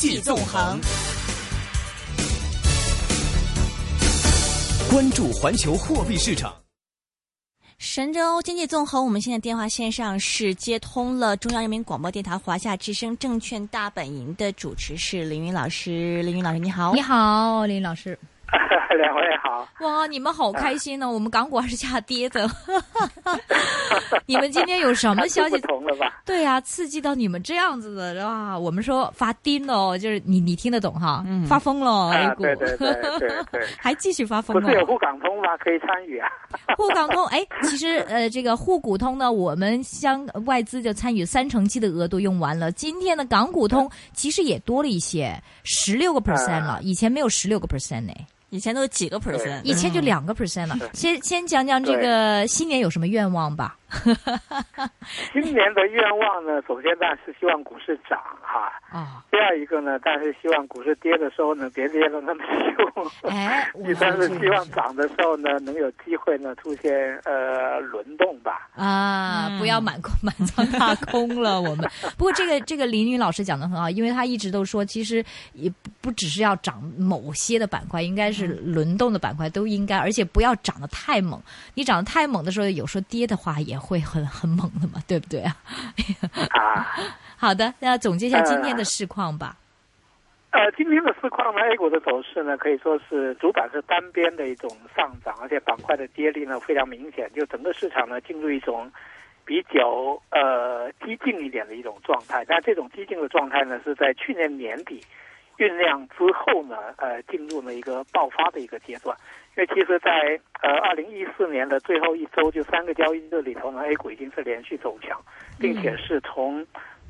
济纵横，关注环球货币市场。神州经济纵横，我们现在电话线上是接通了中央人民广播电台华夏之声证券大本营的主持是林云老师。林云老师，你好！你好，林老师。两位好哇！你们好开心呢，我们港股还是下跌的。你们今天有什么消息？不同了吧？对呀，刺激到你们这样子的哇！我们说发癫了，就是你你听得懂哈？嗯，发疯了 A 股，对对对对对，还继续发疯。不是有沪港通吗？可以参与啊。沪港通，哎，其实呃，这个沪股通呢，我们相外资就参与三成七的额度用完了。今天的港股通其实也多了一些，十六个 percent 了，以前没有十六个 percent 呢。以前都是几个 percent，以前就两个 percent 了。先先讲讲这个新年有什么愿望吧。新年的愿望呢，首先当然是希望股市涨哈。啊。第二一个呢，但是希望股市跌的时候呢，别跌的那么凶。哎。第三是希望涨的时候呢，能有机会呢出现呃轮动吧。啊，不要满空满仓大空了。我们不过这个这个林云老师讲的很好，因为他一直都说，其实也不只是要涨某些的板块，应该是轮动的板块都应该，而且不要涨得太猛。你涨得太猛的时候，有时候跌的话也。会很很猛的嘛，对不对啊？啊，好的，那总结一下今天的市况吧。呃，今天的市况呢，A 股的走势呢，可以说是主板是单边的一种上涨，而且板块的跌力呢非常明显，就整个市场呢进入一种比较呃激进一点的一种状态。但这种激进的状态呢，是在去年年底酝酿之后呢，呃，进入了一个爆发的一个阶段。因为其实，在呃二零一四年的最后一周，就三个交易日里头呢，A 股已经是连续走强，并且是从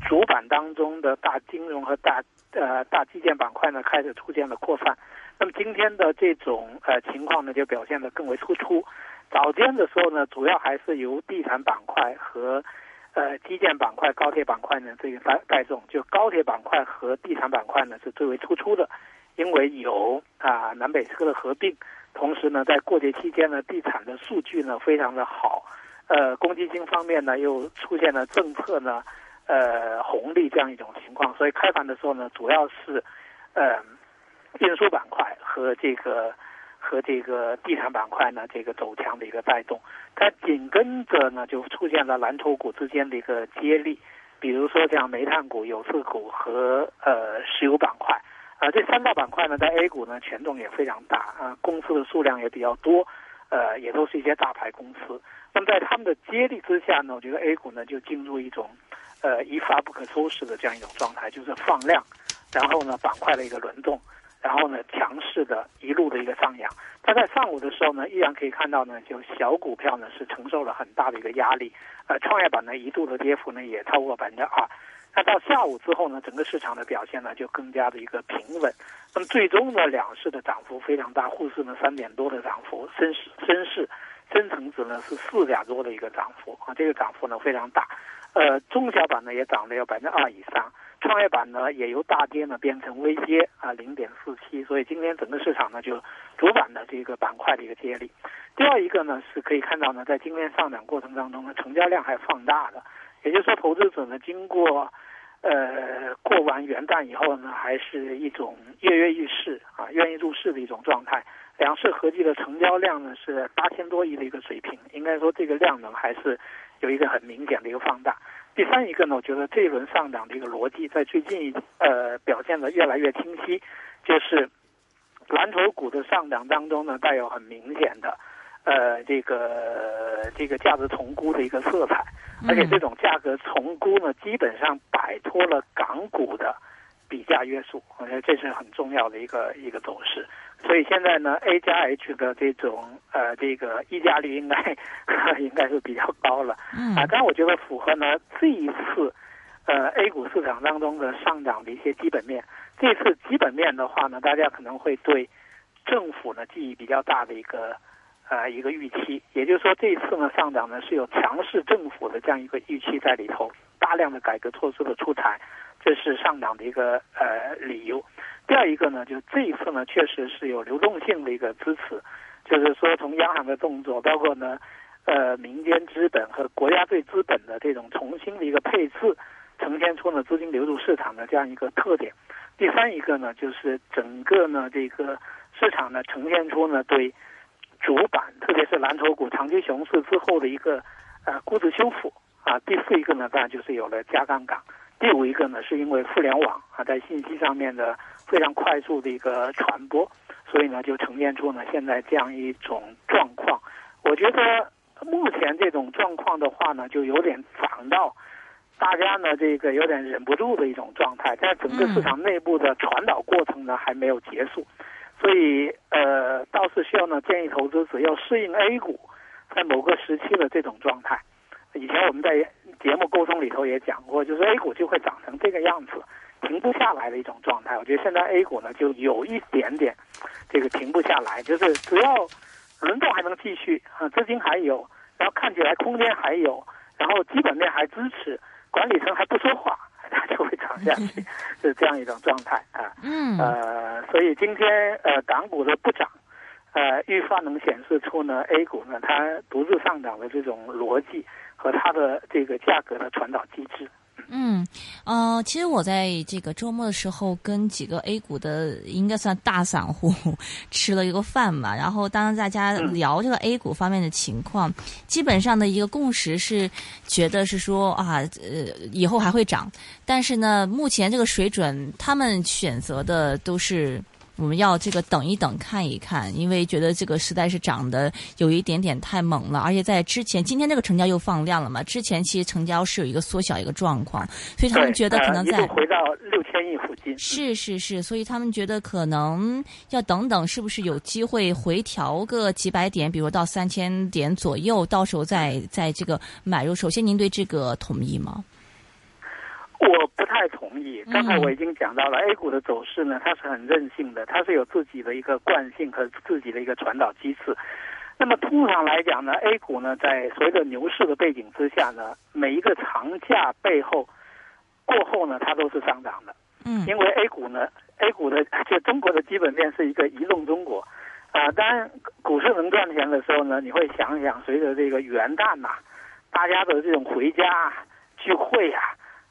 主板当中的大金融和大呃大基建板块呢开始出现了扩散。那么今天的这种呃情况呢，就表现得更为突出。早间的时候呢，主要还是由地产板块和呃基建板块、高铁板块呢这个带带动，就高铁板块和地产板块呢是最为突出的，因为有啊南北车的合并。同时呢，在过节期间呢，地产的数据呢非常的好，呃，公积金方面呢又出现了政策呢，呃，红利这样一种情况，所以开盘的时候呢，主要是，呃，运输板块和这个和这个地产板块呢这个走强的一个带动，它紧跟着呢就出现了蓝筹股之间的一个接力，比如说像煤炭股、有色股和呃石油板块。啊，这三大板块呢，在 A 股呢权重也非常大啊，公司的数量也比较多，呃，也都是一些大牌公司。那么在他们的接力之下呢，我觉得 A 股呢就进入一种，呃，一发不可收拾的这样一种状态，就是放量，然后呢板块的一个轮动，然后呢强势的一路的一个上扬。它在上午的时候呢，依然可以看到呢，就小股票呢是承受了很大的一个压力，呃，创业板呢一度的跌幅呢也超过百分之二。那到下午之后呢，整个市场的表现呢就更加的一个平稳。那么最终呢，两市的涨幅非常大，沪市呢三点多的涨幅，深市深市深成指呢是四点多的一个涨幅啊，这个涨幅呢非常大。呃，中小板呢也涨了有百分之二以上，创业板呢也由大跌呢变成微跌啊零点四七，所以今天整个市场呢就主板的这个板块的一个接力。第二一个呢是可以看到呢，在今天上涨过程当中呢，成交量还放大的。也就是说，投资者呢，经过，呃，过完元旦以后呢，还是一种跃跃欲试啊，愿意入市的一种状态。两市合计的成交量呢是八千多亿的一个水平，应该说这个量能还是有一个很明显的一个放大。第三一个呢，我觉得这一轮上涨的一个逻辑在最近呃表现的越来越清晰，就是蓝筹股的上涨当中呢，带有很明显的呃这个这个价值重估的一个色彩。而且这种价格重估呢，基本上摆脱了港股的比价约束，我觉得这是很重要的一个一个走势。所以现在呢，A 加 H 的这种呃这个溢价率应该 应该是比较高了。嗯。啊，但我觉得符合呢这一次呃 A 股市场当中的上涨的一些基本面。这次基本面的话呢，大家可能会对政府呢记忆比较大的一个。呃，一个预期，也就是说，这一次呢上涨呢是有强势政府的这样一个预期在里头，大量的改革措施的出台，这是上涨的一个呃理由。第二一个呢，就是这一次呢确实是有流动性的一个支持，就是说从央行的动作，包括呢呃民间资本和国家对资本的这种重新的一个配置，呈现出了资金流入市场的这样一个特点。第三一个呢，就是整个呢这个市场呢呈现出呢对主板，特别是蓝筹股长期熊市之后的一个呃估值修复啊。第四一个呢，当然就是有了加杠杆。第五一个呢，是因为互联网啊在信息上面的非常快速的一个传播，所以呢就呈现出呢现在这样一种状况。我觉得目前这种状况的话呢，就有点涨到大家呢这个有点忍不住的一种状态，在整个市场内部的传导过程呢还没有结束，所以呃倒是需要呢建议投资者要适应 A 股在某个时期的这种状态。以前我们在节目沟通里头也讲过，就是 A 股就会长成这个样子，停不下来的一种状态。我觉得现在 A 股呢就有一点点这个停不下来，就是只要轮动还能继续啊，资金还有，然后看起来空间还有，然后基本面还支持，管理层还不说话，它就会涨下去，是这样一种状态啊。嗯。呃，所以今天呃港股的不涨，呃，预算能显示出呢 A 股呢它独自上涨的这种逻辑。和它的这个价格的传导机制。嗯，呃，其实我在这个周末的时候跟几个 A 股的应该算大散户 吃了一个饭嘛，然后当大家聊这个 A 股方面的情况，基本上的一个共识是觉得是说啊，呃，以后还会涨，但是呢，目前这个水准，他们选择的都是。我们要这个等一等，看一看，因为觉得这个实在是涨得有一点点太猛了，而且在之前，今天这个成交又放量了嘛。之前其实成交是有一个缩小一个状况，所以他们觉得可能在回到六千亿附近。是是是，所以他们觉得可能要等等，是不是有机会回调个几百点，比如到三千点左右，到时候再在这个买入。首先，您对这个同意吗？我不太同意。刚才我已经讲到了，A 股的走势呢，它是很任性的，它是有自己的一个惯性和自己的一个传导机制。那么通常来讲呢，A 股呢，在随着牛市的背景之下呢，每一个长假背后过后呢，它都是上涨的。嗯。因为 A 股呢，A 股的 就中国的基本面是一个移动中国啊。当然，股市能赚钱的时候呢，你会想想，随着这个元旦呐，大家的这种回家聚会呀。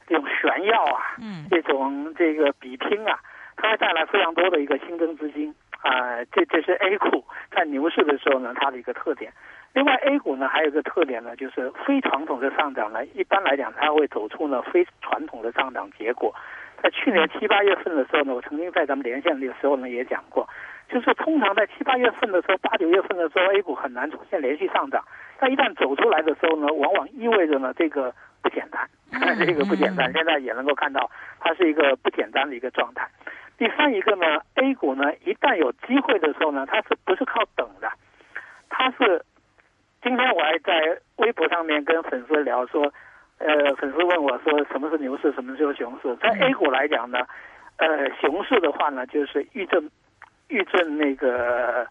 这种炫耀啊，嗯，这种这个比拼啊，它会带来非常多的一个新增资金啊。这这是 A 股在牛市的时候呢，它的一个特点。另外，A 股呢还有一个特点呢，就是非传统的上涨呢，一般来讲它会走出呢非传统的上涨结果。在去年七八月份的时候呢，我曾经在咱们连线的时候呢也讲过，就是通常在七八月份的时候，八九月份的时候，A 股很难出现连续上涨。但一旦走出来的时候呢，往往意味着呢这个。不简单，这个不简单。现在也能够看到，它是一个不简单的一个状态。第三一个呢，A 股呢，一旦有机会的时候呢，它是不是靠等的？它是今天我还在微博上面跟粉丝聊说，呃，粉丝问我说什么是牛市，什么是熊市？在 A 股来讲呢，呃，熊市的话呢，就是遇震，遇震那个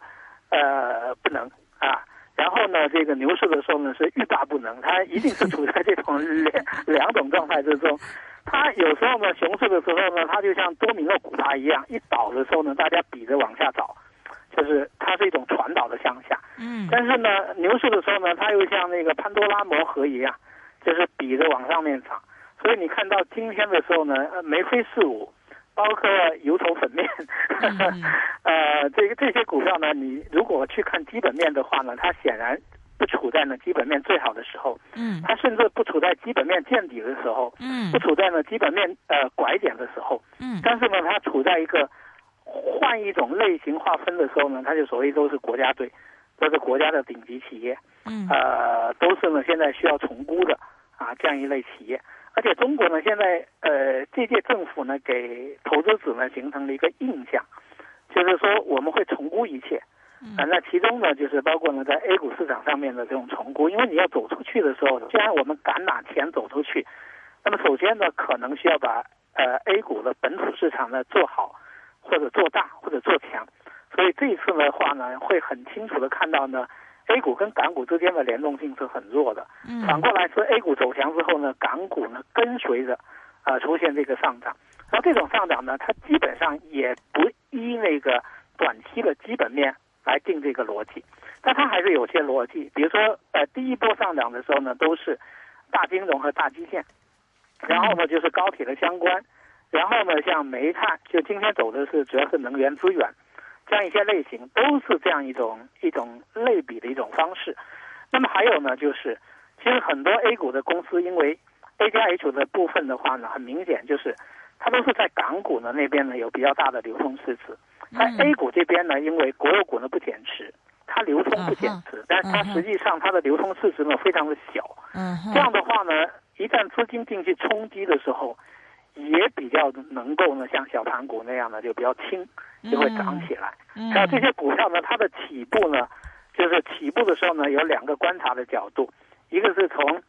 呃不能啊。然后呢，这个牛市的时候呢是欲罢不能，它一定是处在这种两两种状态之中。它有时候呢，熊市的时候呢，它就像多米诺骨牌一样，一倒的时候呢，大家比着往下倒，就是它是一种传导的向下。嗯。但是呢，牛市的时候呢，它又像那个潘多拉魔盒一样，就是比着往上面涨。所以你看到今天的时候呢，眉飞色舞。包括油头粉面，呃，这个这些股票呢，你如果去看基本面的话呢，它显然不处在呢基本面最好的时候，嗯，它甚至不处在基本面见底的时候，嗯，不处在呢基本面呃拐点的时候，嗯，但是呢，它处在一个换一种类型划分的时候呢，它就所谓都是国家队，都是国家的顶级企业，嗯，呃，都是呢现在需要重估的啊这样一类企业。而且中国呢，现在呃，这届政府呢，给投资者呢形成了一个印象，就是说我们会重估一切，啊，那其中呢，就是包括呢在 A 股市场上面的这种重估，因为你要走出去的时候，既然我们敢拿钱走出去，那么首先呢，可能需要把呃 A 股的本土市场呢做好，或者做大，或者做强，所以这一次的话呢，会很清楚的看到呢。A 股跟港股之间的联动性是很弱的，嗯。反过来是 A 股走强之后呢，港股呢跟随着，啊出现这个上涨，那这种上涨呢，它基本上也不依那个短期的基本面来定这个逻辑，但它还是有些逻辑，比如说呃第一波上涨的时候呢，都是大金融和大基建，然后呢就是高铁的相关，然后呢，像煤炭，就今天走的是主要是能源资源，这样一些类型都是这样一种一种类比的一种方式。那么还有呢，就是其实很多 A 股的公司，因为 A 加 H 的部分的话呢，很明显就是它都是在港股呢那边呢有比较大的流通市值，在 A 股这边呢，因为国有股呢不减持，它流通不减持，但是它实际上它的流通市值呢非常的小。嗯，这样的话呢，一旦资金进去冲击的时候，也比较能够呢，像小盘股那样的就比较轻，就会涨起来。嗯还有这些股票呢，它的起步呢，就是起步的时候呢，有两个观察的角度，一个是从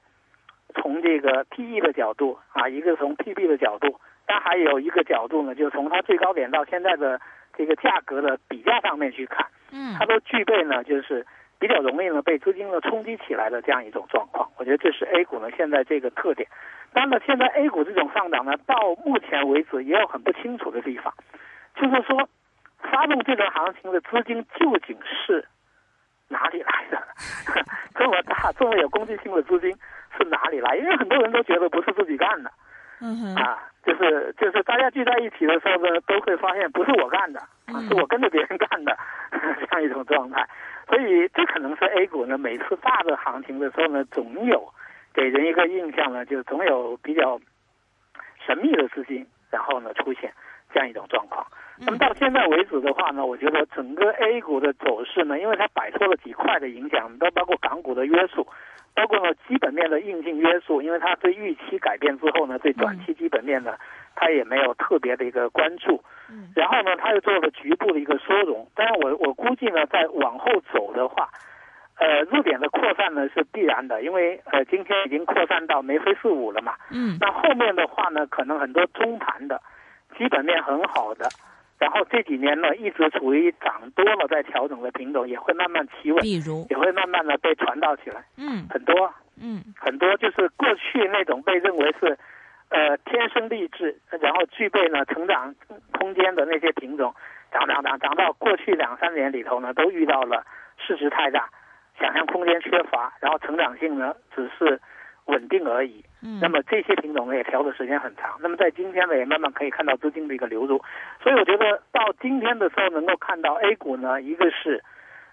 从这个 PE 的角度啊，一个是从 PB 的角度，但还有一个角度呢，就是从它最高点到现在的这个价格的比价上面去看，嗯它都具备呢，就是比较容易呢被资金呢冲击起来的这样一种状况。我觉得这是 A 股呢现在这个特点。当然了，现在 A 股这种上涨呢，到目前为止也有很不清楚的地方，就是说，发动这轮行情的资金究竟是哪里来的？这么大、这么有攻击性的资金是哪里来？因为很多人都觉得不是自己干的嗯哼，啊，就是就是大家聚在一起的时候呢，都会发现不是我干的，啊是我跟着别人干的 这样一种状态。所以这可能是 A 股呢每次大的行情的时候呢，总有给人一个印象呢，就总有比较神秘的资金，然后呢出现这样一种状况。那么到现在为止的话呢，我觉得整个 A 股的走势呢，因为它摆脱了几块的影响，都包括港股的约束，包括呢基本面的硬性约束，因为它对预期改变之后呢，对短期基本面呢，它也没有特别的一个关注。嗯然后呢，它又做了局部的一个缩容，但是我我估计呢，在往后走的话，呃，热点的扩散呢是必然的，因为呃今天已经扩散到眉飞色舞了嘛。嗯那后面的话呢，可能很多中盘的，基本面很好的，然后这几年呢一直处于涨多了在调整的品种，也会慢慢企稳，比如，也会慢慢的被传导起来。嗯很多嗯很多就是过去那种被认为是，呃天生丽质，然后具备呢成长空间的那些品种，涨涨涨涨到过去两三年里头呢，都遇到了市值太大，想象空间缺乏，然后成长性呢只是稳定而已。嗯，那么这些品种呢也调的时间很长，那么在今天呢也慢慢可以看到资金的一个流入，所以我觉得到今天的时候能够看到 A 股呢，一个是，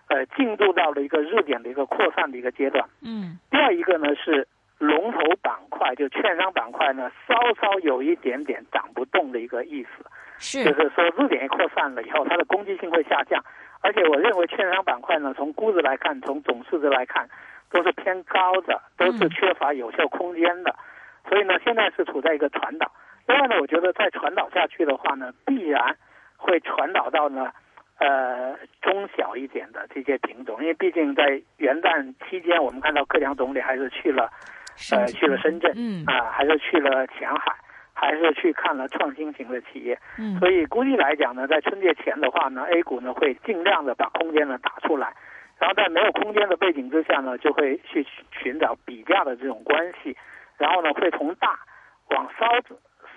呃进入到了一个热点的一个扩散的一个阶段，嗯。第二一个呢是龙头板块，就券商板块呢稍稍有一点点涨不动的一个意思，就是说热点一扩散了以后，它的攻击性会下降，而且我认为券商板块呢从估值来看，从总市值来看都是偏高的，都是缺乏有效空间的，所以呢现在是处在一个传导。另外呢，我觉得再传导下去的话呢，必然会传导到呢。呃，中小一点的这些品种，因为毕竟在元旦期间，我们看到克强总理还是去了，呃，去了深圳，嗯。啊，还是去了前海，还是去看了创新型的企业。嗯所以估计来讲呢，在春节前的话呢，A 股呢会尽量的把空间呢打出来，然后在没有空间的背景之下呢，就会去寻找比价的这种关系，然后呢会从大往稍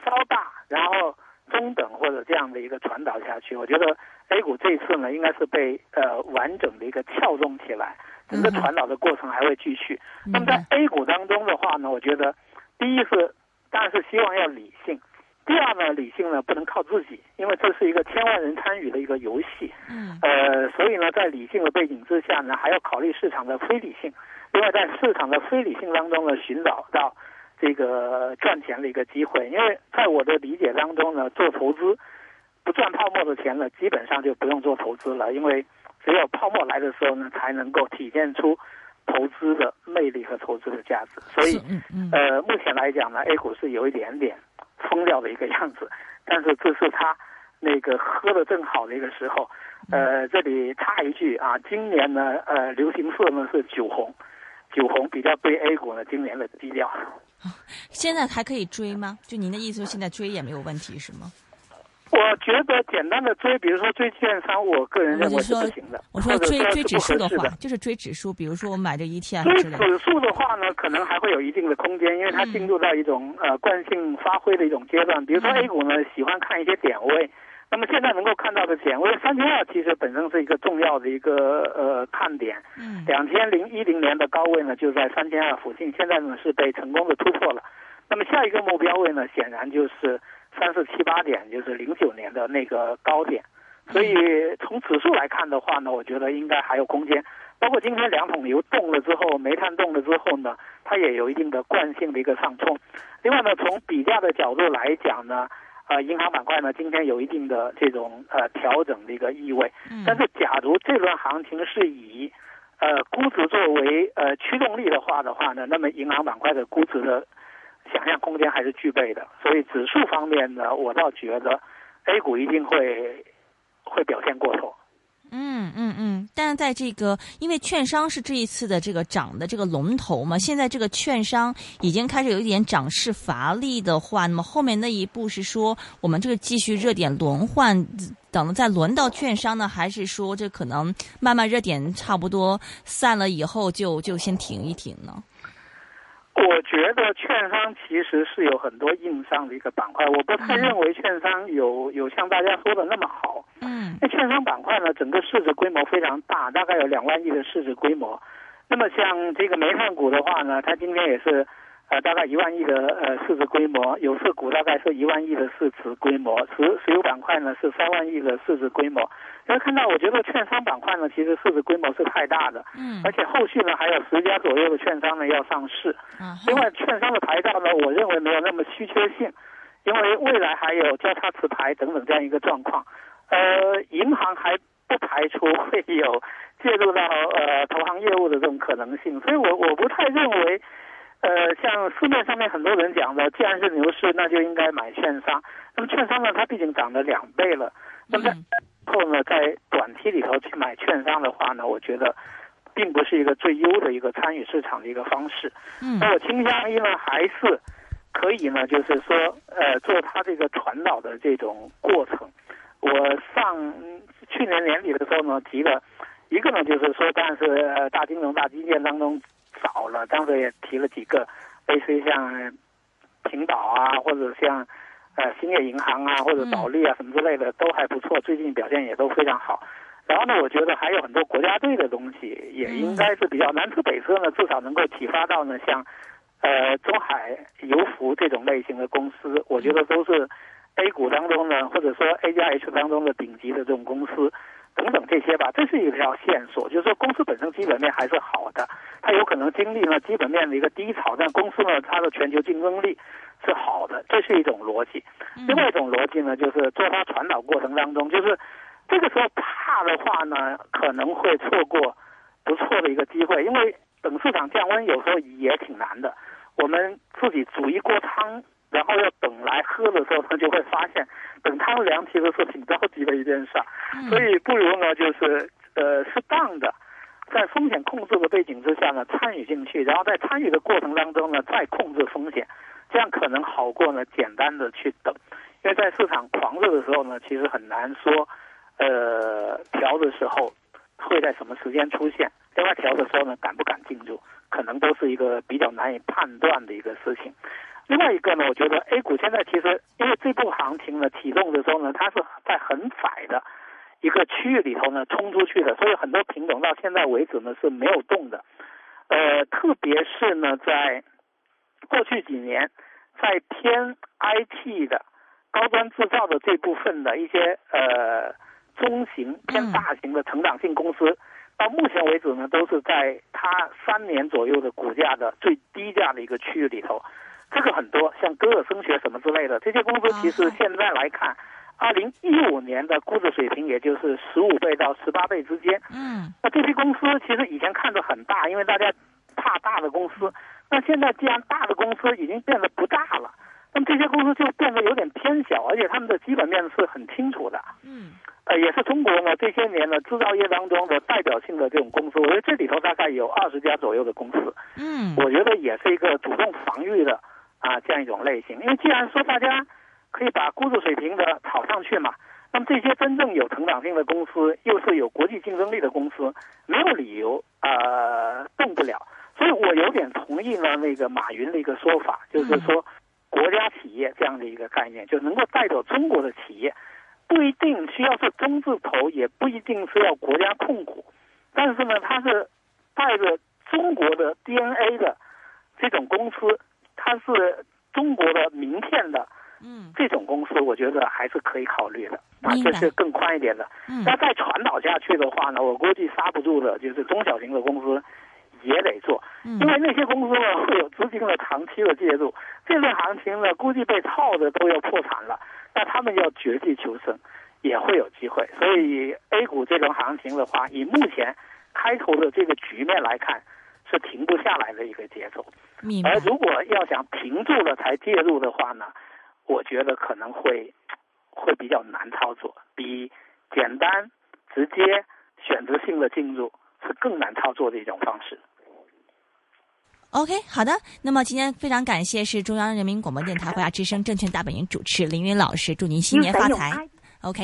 稍大，然后中等或者这样的一个传导下去。我觉得 A 股这一次呢，应该是被呃完整的一个撬动起来，整个传导的过程还会继续。那么在 A 股当中的话呢，我觉得第一是当然是希望要理性。第二呢，理性呢不能靠自己，因为这是一个千万人参与的一个游戏，嗯呃，所以呢，在理性的背景之下呢，还要考虑市场的非理性，另外在市场的非理性当中呢，寻找到这个赚钱的一个机会。因为在我的理解当中呢，做投资不赚泡沫的钱呢，基本上就不用做投资了，因为只有泡沫来的时候呢，才能够体现出投资的魅力和投资的价值。所以，呃，目前来讲呢，A 股是有一点点疯掉的一个样子，但是这是它那个喝的正好的一个时候。呃，这里插一句啊，今年呢，呃，流行色呢是酒红，酒红比较对 A 股呢今年的基调。现在还可以追吗？就您的意思，现在追也没有问题是吗？我觉得简单的追，比如说追券商，我个人认为是不行的。我说追追指数的话，就是追指数，比如说我买这 ETF 追之类的。指数的话呢，可能还会有一定的空间，因为它进入到一种、呃惯性发挥的一种阶段。比如说嗯 A 股呢，喜欢看一些点位，那么现在能够看到的点位，三千二其实本身是一个重要的一个呃看点。嗯两千零一零年的高位呢就在三千二附近，现在呢是被成功的突破了。那么下一个目标位呢，显然就是三四七八点，就是零九年的那个高点。所以从指数来看的话呢，我觉得应该还有空间。包括今天两桶油动了之后，煤炭动了之后呢，它也有一定的惯性的一个上冲。另外呢，从比价的角度来讲呢，呃，银行板块呢今天有一定的这种呃调整的一个意味。但是，假如这轮行情是以呃估值作为呃驱动力的话的话呢，那么银行板块的估值的想象空间还是具备的。所以指数方面呢，我倒觉得 A 股一定会会表现过头。嗯嗯嗯，但是在这个，因为券商是这一次的这个涨的这个龙头嘛，现在这个券商已经开始有一点涨势乏力的话，那么后面那一步是说我们这个继续热点轮换，等再轮到券商呢，还是说这可能慢慢热点差不多散了以后就就先停一停呢？我觉得券商其实是有很多硬伤的一个板块，我不太认为券商有有像大家说的那么好。嗯，那券商板块呢，整个市值规模非常大，大概有两万亿的市值规模。那么像这个煤炭股的话呢，它今天也是。呃，大概一万亿的呃市值规模，有色股大概是一万亿的市值规模，石石油板块呢是三万亿的市值规模。大家看到，我觉得券商板块呢，其实市值规模是太大的，嗯，而且后续呢还有十家左右的券商呢要上市。另外，券商的牌照呢，我认为没有那么稀缺性，因为未来还有交叉持牌等等这样一个状况。呃，银行还不排除会有介入到呃投行业务的这种可能性，所以我我不太认为。呃，像市面上面很多人讲的，既然是牛市，那就应该买券商。那么券商呢，它毕竟涨了两倍了。那么在后呢，在短期里头去买券商的话呢，我觉得并不是一个最优的一个参与市场的一个方式。嗯，那我倾向于呢，还是可以呢，就是说，呃，做它这个传导的这种过程。我上去年年底的时候呢，提了一个呢，就是说，但是大金融、大基建当中。少了，当时也提了几个，类似于像平岛啊，或者像呃兴业银行啊，或者保利啊什么之类的，都还不错，最近表现也都非常好。然后呢，我觉得还有很多国家队的东西，也应该是比较南车北车呢，至少能够启发到呢，像呃中海油服这种类型的公司，我觉得都是 A 股当中呢，或者说 A 加 H 当中的顶级的这种公司。等等这些吧，这是一条线索，就是说公司本身基本面还是好的，它有可能经历了基本面的一个低潮，但公司呢它的全球竞争力是好的，这是一种逻辑。另外一种逻辑呢，就是做它传导过程当中，就是这个时候怕的话呢，可能会错过不错的一个机会，因为等市场降温有时候也挺难的。我们自己煮一锅汤。然后要等来喝的时候，他就会发现，等汤凉其实是挺着急的一件事，所以不如呢，就是呃适当的，在风险控制的背景之下呢，参与进去，然后在参与的过程当中呢，再控制风险，这样可能好过呢简单的去等，因为在市场狂热的时候呢，其实很难说，呃调的时候会在什么时间出现，另外调的时候呢，敢不敢进入，可能都是一个比较难以判断的一个事情。另外一个呢，我觉得 A 股现在其实因为这部行情呢启动的时候呢，它是在很窄的一个区域里头呢冲出去的，所以很多品种到现在为止呢是没有动的。呃，特别是呢，在过去几年，在偏 IT 的高端制造的这部分的一些呃中型偏大型的成长性公司，到目前为止呢，都是在它三年左右的股价的最低价的一个区域里头。这个很多，像歌尔声学什么之类的这些公司，其实现在来看，二零一五年的估值水平也就是十五倍到十八倍之间。嗯，那这些公司其实以前看着很大，因为大家怕大的公司。那现在既然大的公司已经变得不大了，那么这些公司就变得有点偏小，而且他们的基本面是很清楚的。嗯，呃，也是中国呢这些年呢制造业当中的代表性的这种公司，我觉得这里头大概有二十家左右的公司。嗯，我觉得也是一个主动防御的。啊，这样一种类型，因为既然说大家可以把估值水平的炒上去嘛，那么这些真正有成长性的公司，又是有国际竞争力的公司，没有理由呃动不了。所以我有点同意呢那个马云的一个说法，就是说国家企业这样的一个概念，就能够带走中国的企业，不一定需要是中字头，也不一定是要国家控股，但是呢，它是带着中国的 DNA 的这种公司。它是中国的名片的嗯这种公司我觉得还是可以考虑的啊，这是更宽一点的。嗯那再传导下去的话呢，我估计刹不住的，就是中小型的公司也得做，嗯因为那些公司呢会有资金的长期的介入，这轮行情呢估计被套的都要破产了，那他们要绝地求生也会有机会。所以 A 股这种行情的话，以目前开头的这个局面来看，是停不下来的一个节奏。而。如果要想停住了才介入的话呢，我觉得可能会会比较难操作，比简单直接选择性的进入是更难操作的一种方式。OK，好的。那么今天非常感谢是中央人民广播电台华夏之声证券大本营主持林云老师，祝您新年发财。嗯